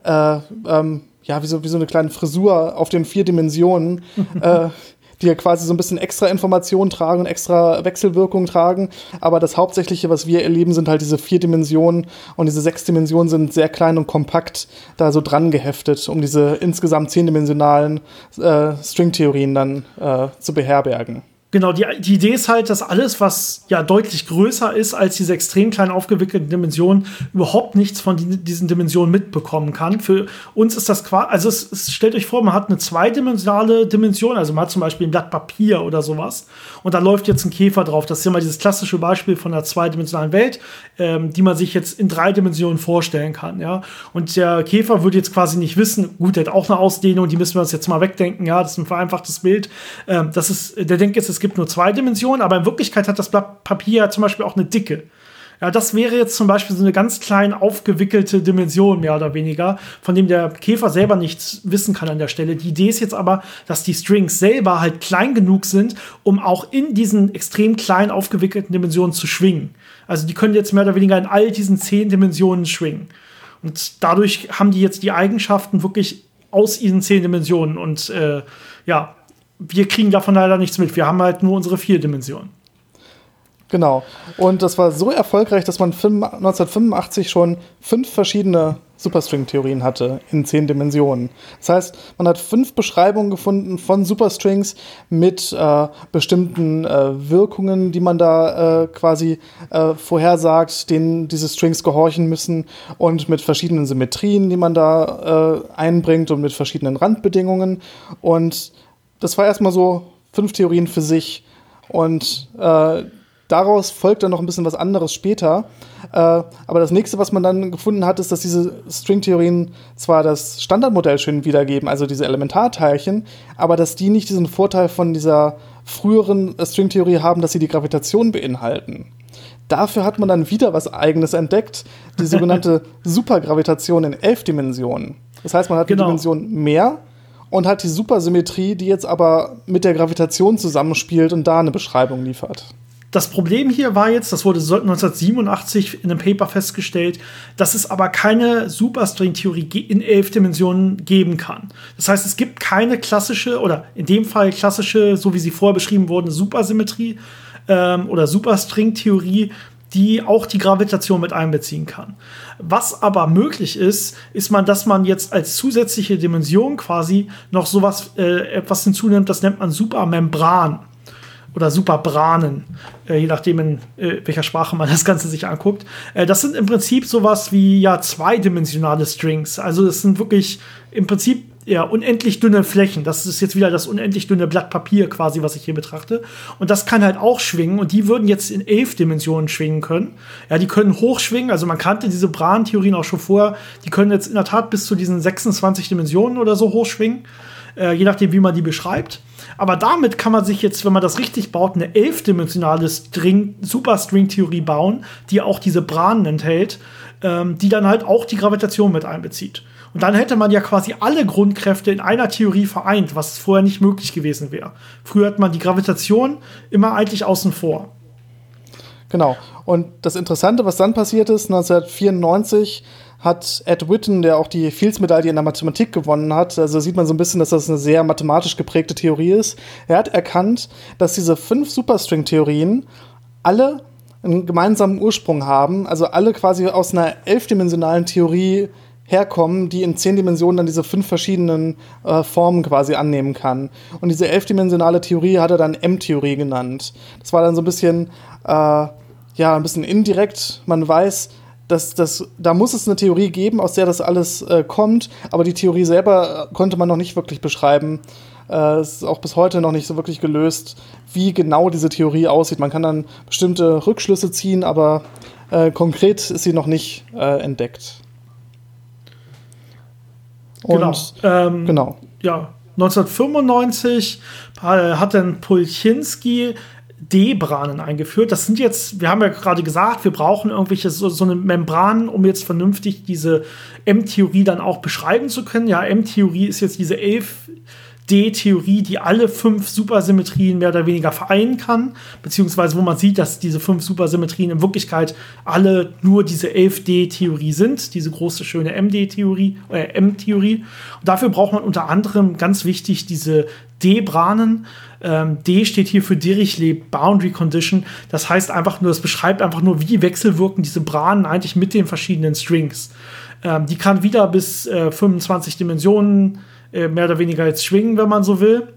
äh, ähm, ja, wie so, wie so eine kleine Frisur auf den vier Dimensionen, äh, die ja quasi so ein bisschen extra Informationen tragen und extra Wechselwirkungen tragen. Aber das Hauptsächliche, was wir erleben, sind halt diese vier Dimensionen und diese sechs Dimensionen sind sehr klein und kompakt da so dran geheftet, um diese insgesamt zehndimensionalen äh, Stringtheorien dann äh, zu beherbergen. Genau, die, die Idee ist halt, dass alles, was ja deutlich größer ist als diese extrem klein aufgewickelten Dimensionen, überhaupt nichts von die, diesen Dimensionen mitbekommen kann. Für uns ist das quasi, also es, es, stellt euch vor, man hat eine zweidimensionale Dimension, also man hat zum Beispiel ein Blatt Papier oder sowas und da läuft jetzt ein Käfer drauf. Das ist ja mal dieses klassische Beispiel von einer zweidimensionalen Welt, ähm, die man sich jetzt in drei Dimensionen vorstellen kann, ja. Und der Käfer würde jetzt quasi nicht wissen, gut, der hat auch eine Ausdehnung, die müssen wir uns jetzt mal wegdenken, ja, das ist ein vereinfachtes Bild. Ähm, das ist, der denkt jetzt, es gibt nur zwei Dimensionen, aber in Wirklichkeit hat das Blatt Papier ja zum Beispiel auch eine Dicke. Ja, das wäre jetzt zum Beispiel so eine ganz klein aufgewickelte Dimension, mehr oder weniger, von dem der Käfer selber nichts wissen kann an der Stelle. Die Idee ist jetzt aber, dass die Strings selber halt klein genug sind, um auch in diesen extrem klein aufgewickelten Dimensionen zu schwingen. Also die können jetzt mehr oder weniger in all diesen zehn Dimensionen schwingen. Und dadurch haben die jetzt die Eigenschaften wirklich aus diesen zehn Dimensionen. Und äh, ja, wir kriegen davon leider nichts mit. Wir haben halt nur unsere vier Dimensionen. Genau. Und das war so erfolgreich, dass man 1985 schon fünf verschiedene Superstring-Theorien hatte in zehn Dimensionen. Das heißt, man hat fünf Beschreibungen gefunden von Superstrings mit äh, bestimmten äh, Wirkungen, die man da äh, quasi äh, vorhersagt, denen diese Strings gehorchen müssen und mit verschiedenen Symmetrien, die man da äh, einbringt und mit verschiedenen Randbedingungen. Und das war erstmal so fünf Theorien für sich. Und äh, daraus folgt dann noch ein bisschen was anderes später. Äh, aber das nächste, was man dann gefunden hat, ist, dass diese Stringtheorien zwar das Standardmodell schön wiedergeben, also diese Elementarteilchen, aber dass die nicht diesen Vorteil von dieser früheren Stringtheorie haben, dass sie die Gravitation beinhalten. Dafür hat man dann wieder was Eigenes entdeckt, die sogenannte Supergravitation in elf Dimensionen. Das heißt, man hat genau. eine Dimension mehr und hat die Supersymmetrie, die jetzt aber mit der Gravitation zusammenspielt und da eine Beschreibung liefert. Das Problem hier war jetzt, das wurde 1987 in einem Paper festgestellt, dass es aber keine Superstring-Theorie in elf Dimensionen geben kann. Das heißt, es gibt keine klassische oder in dem Fall klassische, so wie sie vorher beschrieben wurden, Supersymmetrie ähm, oder Superstring-Theorie, die auch die Gravitation mit einbeziehen kann. Was aber möglich ist, ist man, dass man jetzt als zusätzliche Dimension quasi noch sowas äh, etwas hinzunimmt, das nennt man Supermembran oder Superbranen, äh, je nachdem in äh, welcher Sprache man das Ganze sich anguckt. Äh, das sind im Prinzip sowas wie ja zweidimensionale Strings. Also es sind wirklich im Prinzip ja, unendlich dünne Flächen. Das ist jetzt wieder das unendlich dünne Blatt Papier quasi, was ich hier betrachte. Und das kann halt auch schwingen und die würden jetzt in elf Dimensionen schwingen können. Ja, die können hochschwingen. Also man kannte diese Bran-Theorien auch schon vorher. Die können jetzt in der Tat bis zu diesen 26 Dimensionen oder so hochschwingen. Äh, je nachdem, wie man die beschreibt. Aber damit kann man sich jetzt, wenn man das richtig baut, eine elfdimensionale String, Superstring-Theorie bauen, die auch diese Branen enthält, ähm, die dann halt auch die Gravitation mit einbezieht. Und dann hätte man ja quasi alle Grundkräfte in einer Theorie vereint, was vorher nicht möglich gewesen wäre. Früher hat man die Gravitation immer eigentlich außen vor. Genau. Und das Interessante, was dann passiert ist, 1994 hat Ed Witten, der auch die Fields-Medaille in der Mathematik gewonnen hat, also sieht man so ein bisschen, dass das eine sehr mathematisch geprägte Theorie ist. Er hat erkannt, dass diese fünf Superstring-Theorien alle einen gemeinsamen Ursprung haben, also alle quasi aus einer elfdimensionalen Theorie herkommen, die in zehn Dimensionen dann diese fünf verschiedenen äh, Formen quasi annehmen kann. Und diese elfdimensionale Theorie hat er dann M-Theorie genannt. Das war dann so ein bisschen, äh, ja, ein bisschen indirekt. Man weiß, dass, dass da muss es eine Theorie geben, aus der das alles äh, kommt, aber die Theorie selber äh, konnte man noch nicht wirklich beschreiben. Äh, es ist auch bis heute noch nicht so wirklich gelöst, wie genau diese Theorie aussieht. Man kann dann bestimmte Rückschlüsse ziehen, aber äh, konkret ist sie noch nicht entdeckt. Genau. Ähm, genau. Ja, 1995 äh, hat dann Pulchinski D-Branen eingeführt. Das sind jetzt, wir haben ja gerade gesagt, wir brauchen irgendwelche so, so eine Membran, um jetzt vernünftig diese M-Theorie dann auch beschreiben zu können. Ja, M-Theorie ist jetzt diese elf D-Theorie, die alle fünf Supersymmetrien mehr oder weniger vereinen kann, beziehungsweise wo man sieht, dass diese fünf Supersymmetrien in Wirklichkeit alle nur diese 11D-Theorie sind, diese große, schöne MD-Theorie, äh, M-Theorie. Und dafür braucht man unter anderem ganz wichtig diese D-Branen. Ähm, D steht hier für Dirichlet Boundary Condition. Das heißt einfach nur, das beschreibt einfach nur, wie wechselwirken diese Branen eigentlich mit den verschiedenen Strings. Ähm, die kann wieder bis äh, 25 Dimensionen äh, mehr oder weniger jetzt schwingen, wenn man so will.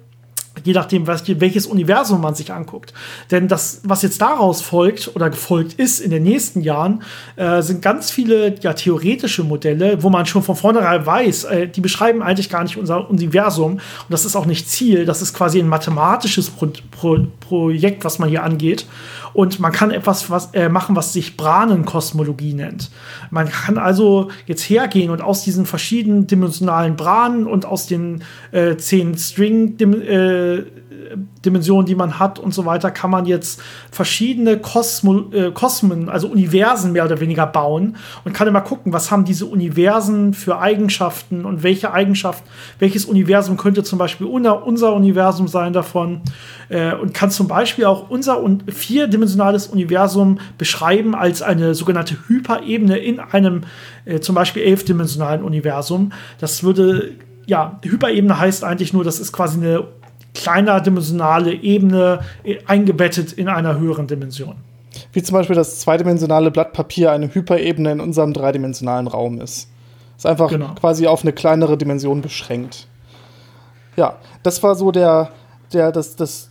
Je nachdem, was, welches Universum man sich anguckt. Denn das, was jetzt daraus folgt oder gefolgt ist in den nächsten Jahren, äh, sind ganz viele ja, theoretische Modelle, wo man schon von vornherein weiß, äh, die beschreiben eigentlich gar nicht unser Universum. Und das ist auch nicht Ziel. Das ist quasi ein mathematisches Pro Pro Projekt, was man hier angeht. Und man kann etwas was, äh, machen, was sich Branenkosmologie nennt. Man kann also jetzt hergehen und aus diesen verschiedenen dimensionalen Branen und aus den äh, zehn String äh, Dimensionen, die man hat und so weiter, kann man jetzt verschiedene Kosmo, äh, Kosmen, also Universen mehr oder weniger bauen und kann immer gucken, was haben diese Universen für Eigenschaften und welche Eigenschaft, welches Universum könnte zum Beispiel unser, Universum sein davon äh, und kann zum Beispiel auch unser vierdimensionales Universum beschreiben als eine sogenannte Hyperebene in einem äh, zum Beispiel elfdimensionalen Universum. Das würde ja, Hyperebene heißt eigentlich nur, das ist quasi eine kleiner dimensionale Ebene äh, eingebettet in einer höheren Dimension. Wie zum Beispiel das zweidimensionale Blatt Papier eine Hyperebene in unserem dreidimensionalen Raum ist. Ist einfach genau. quasi auf eine kleinere Dimension beschränkt. Ja, das war so der, der, das, das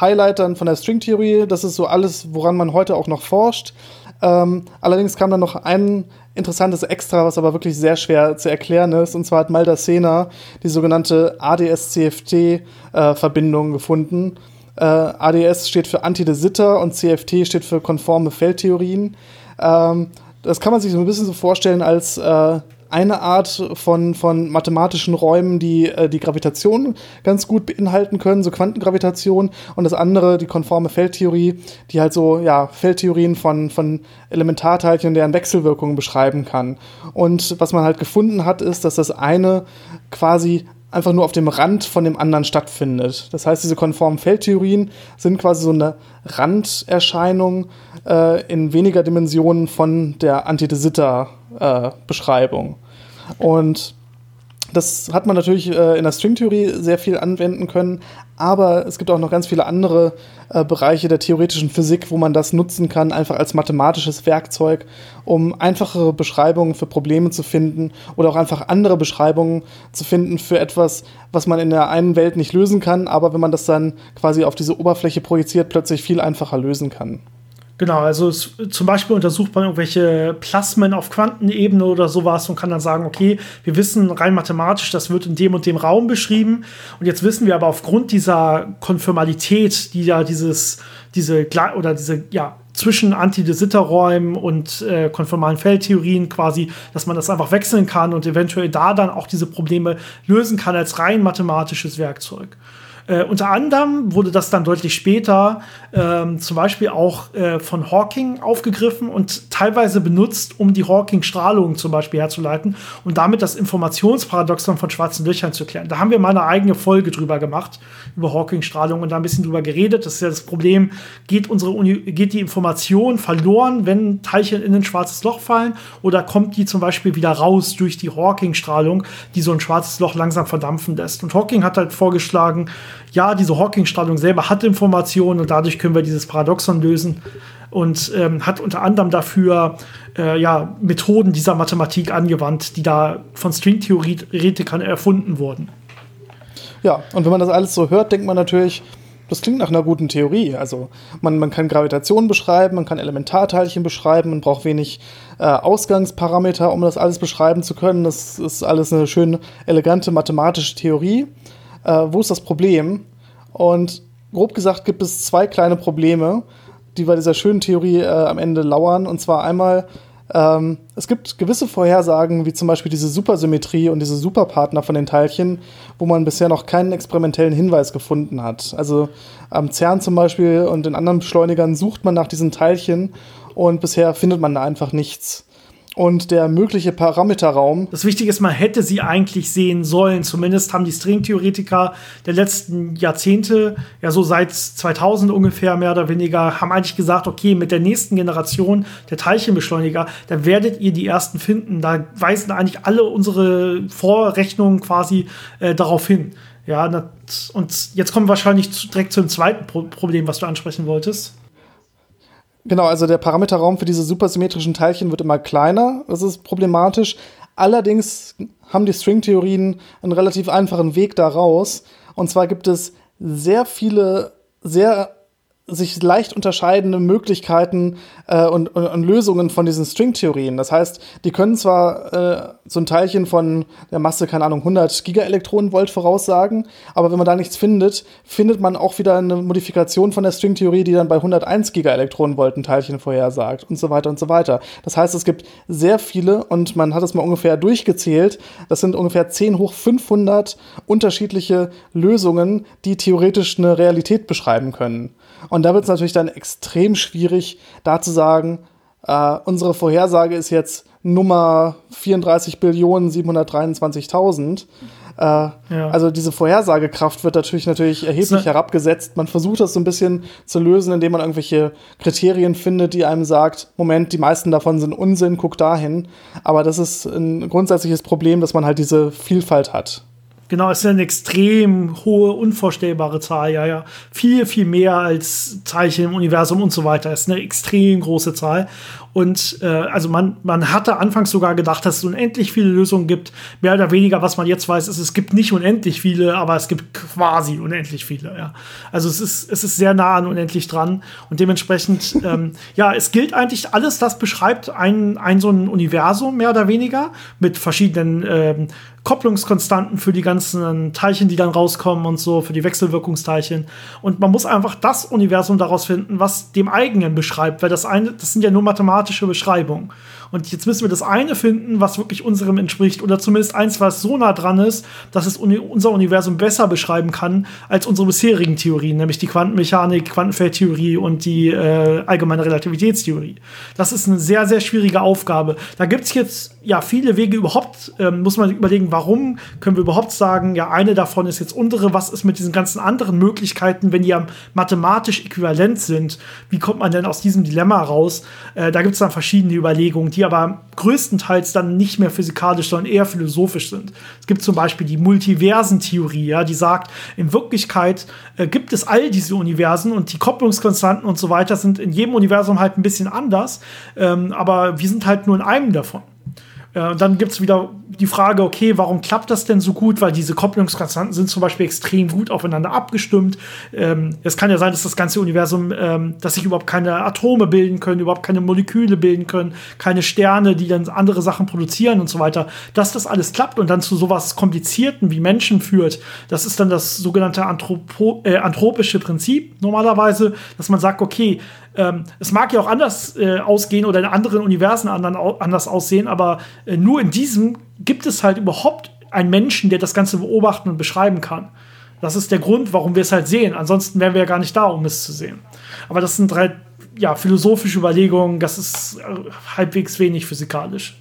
Highlight dann von der Stringtheorie. Das ist so alles, woran man heute auch noch forscht. Ähm, allerdings kam dann noch ein interessantes Extra, was aber wirklich sehr schwer zu erklären ist. Und zwar hat Malda Sena die sogenannte ADS-CFT-Verbindung äh, gefunden. Äh, ADS steht für Anti de Sitter und CFT steht für konforme Feldtheorien. Ähm, das kann man sich so ein bisschen so vorstellen als äh, eine Art von, von mathematischen Räumen, die äh, die Gravitation ganz gut beinhalten können, so Quantengravitation, und das andere, die konforme Feldtheorie, die halt so, ja, Feldtheorien von, von Elementarteilchen, deren Wechselwirkungen beschreiben kann. Und was man halt gefunden hat, ist, dass das eine quasi einfach nur auf dem Rand von dem anderen stattfindet. Das heißt, diese konformen Feldtheorien sind quasi so eine Randerscheinung äh, in weniger Dimensionen von der Antidesitter-Beschreibung. Äh, Und das hat man natürlich äh, in der Stringtheorie sehr viel anwenden können, aber es gibt auch noch ganz viele andere äh, Bereiche der theoretischen Physik, wo man das nutzen kann, einfach als mathematisches Werkzeug, um einfachere Beschreibungen für Probleme zu finden oder auch einfach andere Beschreibungen zu finden für etwas, was man in der einen Welt nicht lösen kann, aber wenn man das dann quasi auf diese Oberfläche projiziert, plötzlich viel einfacher lösen kann. Genau, also es, zum Beispiel untersucht man irgendwelche Plasmen auf Quantenebene oder sowas und kann dann sagen, okay, wir wissen rein mathematisch, das wird in dem und dem Raum beschrieben. Und jetzt wissen wir aber aufgrund dieser Konformalität, die ja dieses, diese, oder diese, ja, zwischen Anti-de-Sitter-Räumen und äh, konformalen Feldtheorien quasi, dass man das einfach wechseln kann und eventuell da dann auch diese Probleme lösen kann als rein mathematisches Werkzeug. Äh, unter anderem wurde das dann deutlich später ähm, zum Beispiel auch äh, von Hawking aufgegriffen und teilweise benutzt, um die Hawking-Strahlung zum Beispiel herzuleiten und damit das Informationsparadoxon von schwarzen Löchern zu erklären. Da haben wir mal eine eigene Folge drüber gemacht, über Hawking-Strahlung und da ein bisschen drüber geredet. Das ist ja das Problem, geht, unsere Uni geht die Information verloren, wenn Teilchen in ein schwarzes Loch fallen oder kommt die zum Beispiel wieder raus durch die Hawking-Strahlung, die so ein schwarzes Loch langsam verdampfen lässt. Und Hawking hat halt vorgeschlagen, ja, diese Hawking-Strahlung selber hat Informationen und dadurch können wir dieses Paradoxon lösen und ähm, hat unter anderem dafür äh, ja, Methoden dieser Mathematik angewandt, die da von Stringtheoretikern erfunden wurden. Ja, und wenn man das alles so hört, denkt man natürlich, das klingt nach einer guten Theorie. Also man, man kann Gravitation beschreiben, man kann Elementarteilchen beschreiben, man braucht wenig äh, Ausgangsparameter, um das alles beschreiben zu können. Das ist alles eine schön elegante mathematische Theorie. Äh, wo ist das Problem? Und grob gesagt gibt es zwei kleine Probleme, die bei dieser schönen Theorie äh, am Ende lauern. Und zwar einmal, ähm, es gibt gewisse Vorhersagen, wie zum Beispiel diese Supersymmetrie und diese Superpartner von den Teilchen, wo man bisher noch keinen experimentellen Hinweis gefunden hat. Also am CERN zum Beispiel und in anderen Beschleunigern sucht man nach diesen Teilchen und bisher findet man da einfach nichts und der mögliche Parameterraum. Das Wichtige ist, man hätte sie eigentlich sehen sollen. Zumindest haben die Stringtheoretiker der letzten Jahrzehnte, ja so seit 2000 ungefähr mehr oder weniger, haben eigentlich gesagt, okay, mit der nächsten Generation der Teilchenbeschleuniger, da werdet ihr die ersten finden. Da weisen eigentlich alle unsere Vorrechnungen quasi äh, darauf hin. Ja, und jetzt kommen wir wahrscheinlich direkt zum zweiten Problem, was du ansprechen wolltest. Genau, also der Parameterraum für diese supersymmetrischen Teilchen wird immer kleiner. Das ist problematisch. Allerdings haben die Stringtheorien einen relativ einfachen Weg daraus. Und zwar gibt es sehr viele sehr sich leicht unterscheidende Möglichkeiten äh, und, und, und, Lösungen von diesen Stringtheorien. Das heißt, die können zwar äh, so ein Teilchen von der Masse, keine Ahnung, 100 Gigaelektronenvolt voraussagen, aber wenn man da nichts findet, findet man auch wieder eine Modifikation von der Stringtheorie, die dann bei 101 Gigaelektronenvolt ein Teilchen vorhersagt und so weiter und so weiter. Das heißt, es gibt sehr viele und man hat es mal ungefähr durchgezählt. Das sind ungefähr 10 hoch 500 unterschiedliche Lösungen, die theoretisch eine Realität beschreiben können. Und da wird es natürlich dann extrem schwierig, da zu sagen, äh, unsere Vorhersage ist jetzt Nummer 34 Billionen 723.000. Äh, ja. Also diese Vorhersagekraft wird natürlich natürlich erheblich herabgesetzt. Man versucht das so ein bisschen zu lösen, indem man irgendwelche Kriterien findet, die einem sagt, Moment, die meisten davon sind Unsinn, guck dahin. Aber das ist ein grundsätzliches Problem, dass man halt diese Vielfalt hat. Genau, es ist eine extrem hohe, unvorstellbare Zahl, ja, ja. Viel, viel mehr als Teilchen im Universum und so weiter. Es ist eine extrem große Zahl. Und äh, also man, man hatte anfangs sogar gedacht, dass es unendlich viele Lösungen gibt. Mehr oder weniger, was man jetzt weiß, ist, es gibt nicht unendlich viele, aber es gibt quasi unendlich viele. Ja. Also es ist, es ist sehr nah an unendlich dran. Und dementsprechend, ähm, ja, es gilt eigentlich alles, das beschreibt ein, ein so ein Universum, mehr oder weniger, mit verschiedenen ähm, Kopplungskonstanten für die ganzen Teilchen, die dann rauskommen und so, für die Wechselwirkungsteilchen. Und man muss einfach das Universum daraus finden, was dem eigenen beschreibt, weil das eine, das sind ja nur Mathematik mathematische Beschreibung. Und jetzt müssen wir das eine finden, was wirklich unserem entspricht, oder zumindest eins, was so nah dran ist, dass es uni unser Universum besser beschreiben kann als unsere bisherigen Theorien, nämlich die Quantenmechanik, Quantenfeldtheorie und die äh, allgemeine Relativitätstheorie. Das ist eine sehr, sehr schwierige Aufgabe. Da gibt es jetzt ja viele Wege überhaupt, ähm, muss man überlegen, warum können wir überhaupt sagen, ja, eine davon ist jetzt unsere, was ist mit diesen ganzen anderen Möglichkeiten, wenn die ja mathematisch äquivalent sind, wie kommt man denn aus diesem Dilemma raus? Äh, da gibt es dann verschiedene Überlegungen, die aber größtenteils dann nicht mehr physikalisch, sondern eher philosophisch sind. Es gibt zum Beispiel die Multiversentheorie, ja, die sagt, in Wirklichkeit äh, gibt es all diese Universen und die Kopplungskonstanten und so weiter sind in jedem Universum halt ein bisschen anders, ähm, aber wir sind halt nur in einem davon. Äh, dann gibt es wieder die Frage, okay, warum klappt das denn so gut? Weil diese Kopplungskonstanten sind zum Beispiel extrem gut aufeinander abgestimmt. Ähm, es kann ja sein, dass das ganze Universum, ähm, dass sich überhaupt keine Atome bilden können, überhaupt keine Moleküle bilden können, keine Sterne, die dann andere Sachen produzieren und so weiter. Dass das alles klappt und dann zu sowas Komplizierten wie Menschen führt, das ist dann das sogenannte Anthropo äh, anthropische Prinzip normalerweise, dass man sagt, okay, ähm, es mag ja auch anders äh, ausgehen oder in anderen Universen anderen, anders aussehen, aber äh, nur in diesem gibt es halt überhaupt einen Menschen, der das Ganze beobachten und beschreiben kann. Das ist der Grund, warum wir es halt sehen. Ansonsten wären wir ja gar nicht da, um es zu sehen. Aber das sind halt ja, philosophische Überlegungen, das ist äh, halbwegs wenig physikalisch.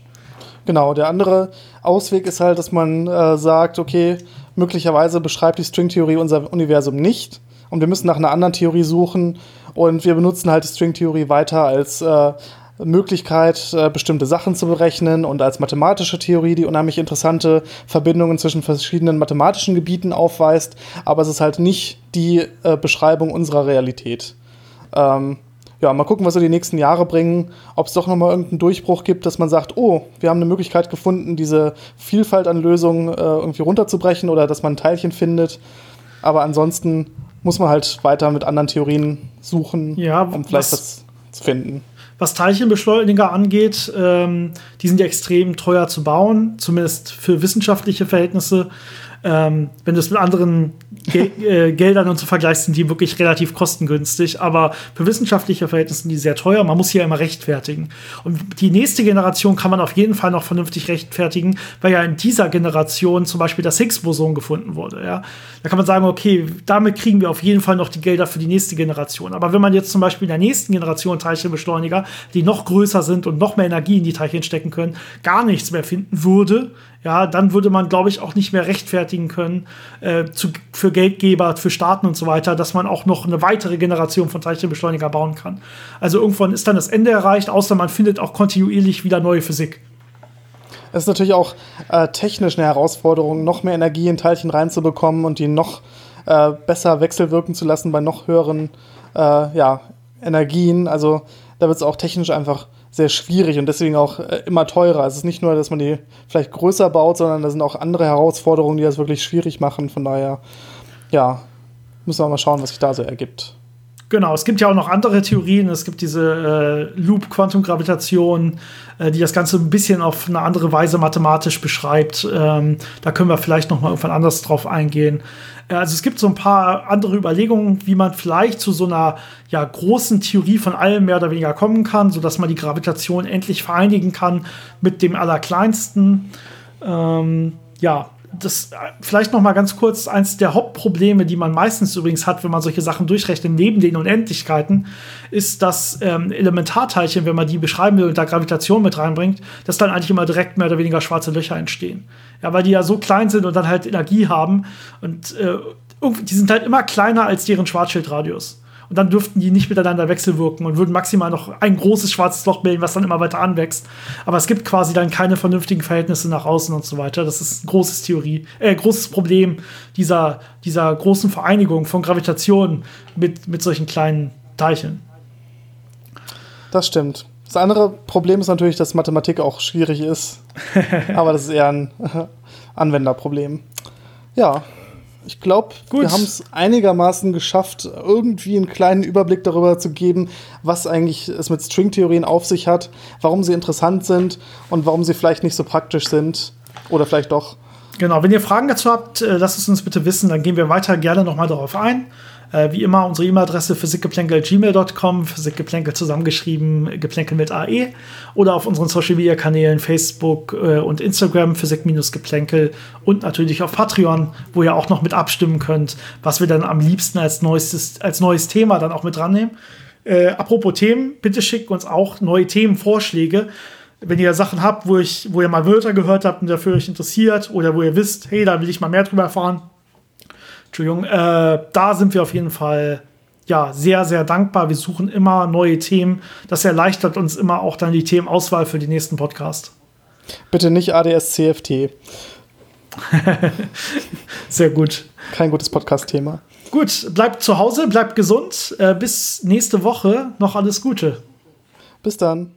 Genau, der andere Ausweg ist halt, dass man äh, sagt, okay, möglicherweise beschreibt die Stringtheorie unser Universum nicht und wir müssen nach einer anderen Theorie suchen und wir benutzen halt die Stringtheorie weiter als äh, Möglichkeit, äh, bestimmte Sachen zu berechnen und als mathematische Theorie, die unheimlich interessante Verbindungen zwischen verschiedenen mathematischen Gebieten aufweist, aber es ist halt nicht die äh, Beschreibung unserer Realität. Ähm, ja, mal gucken, was so die nächsten Jahre bringen, ob es doch nochmal irgendeinen Durchbruch gibt, dass man sagt, oh, wir haben eine Möglichkeit gefunden, diese Vielfalt an Lösungen äh, irgendwie runterzubrechen oder dass man ein Teilchen findet. Aber ansonsten muss man halt weiter mit anderen Theorien suchen, ja, um vielleicht was, was zu finden. Was Teilchenbeschleuniger angeht, ähm, die sind ja extrem teuer zu bauen, zumindest für wissenschaftliche Verhältnisse. Ähm, wenn du es mit anderen Gel äh, Geldern und so vergleichst, sind die wirklich relativ kostengünstig. Aber für wissenschaftliche Verhältnisse sind die sehr teuer. Man muss hier immer rechtfertigen. Und die nächste Generation kann man auf jeden Fall noch vernünftig rechtfertigen, weil ja in dieser Generation zum Beispiel das Higgs-Boson gefunden wurde. Ja? Da kann man sagen, okay, damit kriegen wir auf jeden Fall noch die Gelder für die nächste Generation. Aber wenn man jetzt zum Beispiel in der nächsten Generation Teilchenbeschleuniger, die noch größer sind und noch mehr Energie in die Teilchen stecken können, gar nichts mehr finden würde, ja, dann würde man, glaube ich, auch nicht mehr rechtfertigen können äh, zu, für Geldgeber, für Staaten und so weiter, dass man auch noch eine weitere Generation von Teilchenbeschleuniger bauen kann. Also irgendwann ist dann das Ende erreicht, außer man findet auch kontinuierlich wieder neue Physik. Es ist natürlich auch äh, technisch eine Herausforderung, noch mehr Energie in Teilchen reinzubekommen und die noch äh, besser wechselwirken zu lassen bei noch höheren äh, ja, Energien. Also da wird es auch technisch einfach sehr schwierig und deswegen auch äh, immer teurer. Es ist nicht nur, dass man die vielleicht größer baut, sondern da sind auch andere Herausforderungen, die das wirklich schwierig machen. Von daher, ja, müssen wir mal schauen, was sich da so ergibt. Genau, es gibt ja auch noch andere Theorien. Es gibt diese äh, Loop-Quantum-Gravitation, äh, die das Ganze ein bisschen auf eine andere Weise mathematisch beschreibt. Ähm, da können wir vielleicht noch mal irgendwann anders drauf eingehen. Äh, also es gibt so ein paar andere Überlegungen, wie man vielleicht zu so einer ja, großen Theorie von allem mehr oder weniger kommen kann, sodass man die Gravitation endlich vereinigen kann mit dem Allerkleinsten. Ähm, ja, das vielleicht noch mal ganz kurz eins der Hauptprobleme, die man meistens übrigens hat, wenn man solche Sachen durchrechnet neben den Unendlichkeiten, ist, dass ähm, Elementarteilchen, wenn man die beschreiben will und da Gravitation mit reinbringt, dass dann eigentlich immer direkt mehr oder weniger schwarze Löcher entstehen. Ja, weil die ja so klein sind und dann halt Energie haben und äh, die sind halt immer kleiner als deren Schwarzschildradius und dann dürften die nicht miteinander wechselwirken und würden maximal noch ein großes schwarzes Loch bilden, was dann immer weiter anwächst. Aber es gibt quasi dann keine vernünftigen Verhältnisse nach außen und so weiter. Das ist ein großes Theorie, äh, großes Problem dieser, dieser großen Vereinigung von Gravitation mit, mit solchen kleinen Teilchen. Das stimmt. Das andere Problem ist natürlich, dass Mathematik auch schwierig ist. Aber das ist eher ein Anwenderproblem. Ja, ich glaube, wir haben es einigermaßen geschafft, irgendwie einen kleinen Überblick darüber zu geben, was eigentlich es mit Stringtheorien auf sich hat, warum sie interessant sind und warum sie vielleicht nicht so praktisch sind. Oder vielleicht doch. Genau, wenn ihr Fragen dazu habt, äh, lasst es uns bitte wissen, dann gehen wir weiter gerne nochmal darauf ein. Äh, wie immer unsere E-Mail-Adresse physikgeplänkel.gmail.com, Physikgeplänkel zusammengeschrieben, Geplänkel mit AE. Oder auf unseren Social-Media-Kanälen Facebook äh, und Instagram, Physik-Geplänkel. Und natürlich auf Patreon, wo ihr auch noch mit abstimmen könnt, was wir dann am liebsten als, neuestes, als neues Thema dann auch mit dran nehmen. Äh, apropos Themen, bitte schickt uns auch neue Themenvorschläge. Wenn ihr Sachen habt, wo, ich, wo ihr mal Wörter gehört habt und dafür euch interessiert oder wo ihr wisst, hey, da will ich mal mehr drüber erfahren, Entschuldigung, äh, da sind wir auf jeden Fall ja, sehr, sehr dankbar. Wir suchen immer neue Themen. Das erleichtert uns immer auch dann die Themenauswahl für den nächsten Podcast. Bitte nicht ADS-CFT. sehr gut. Kein gutes Podcast-Thema. Gut, bleibt zu Hause, bleibt gesund. Äh, bis nächste Woche. Noch alles Gute. Bis dann.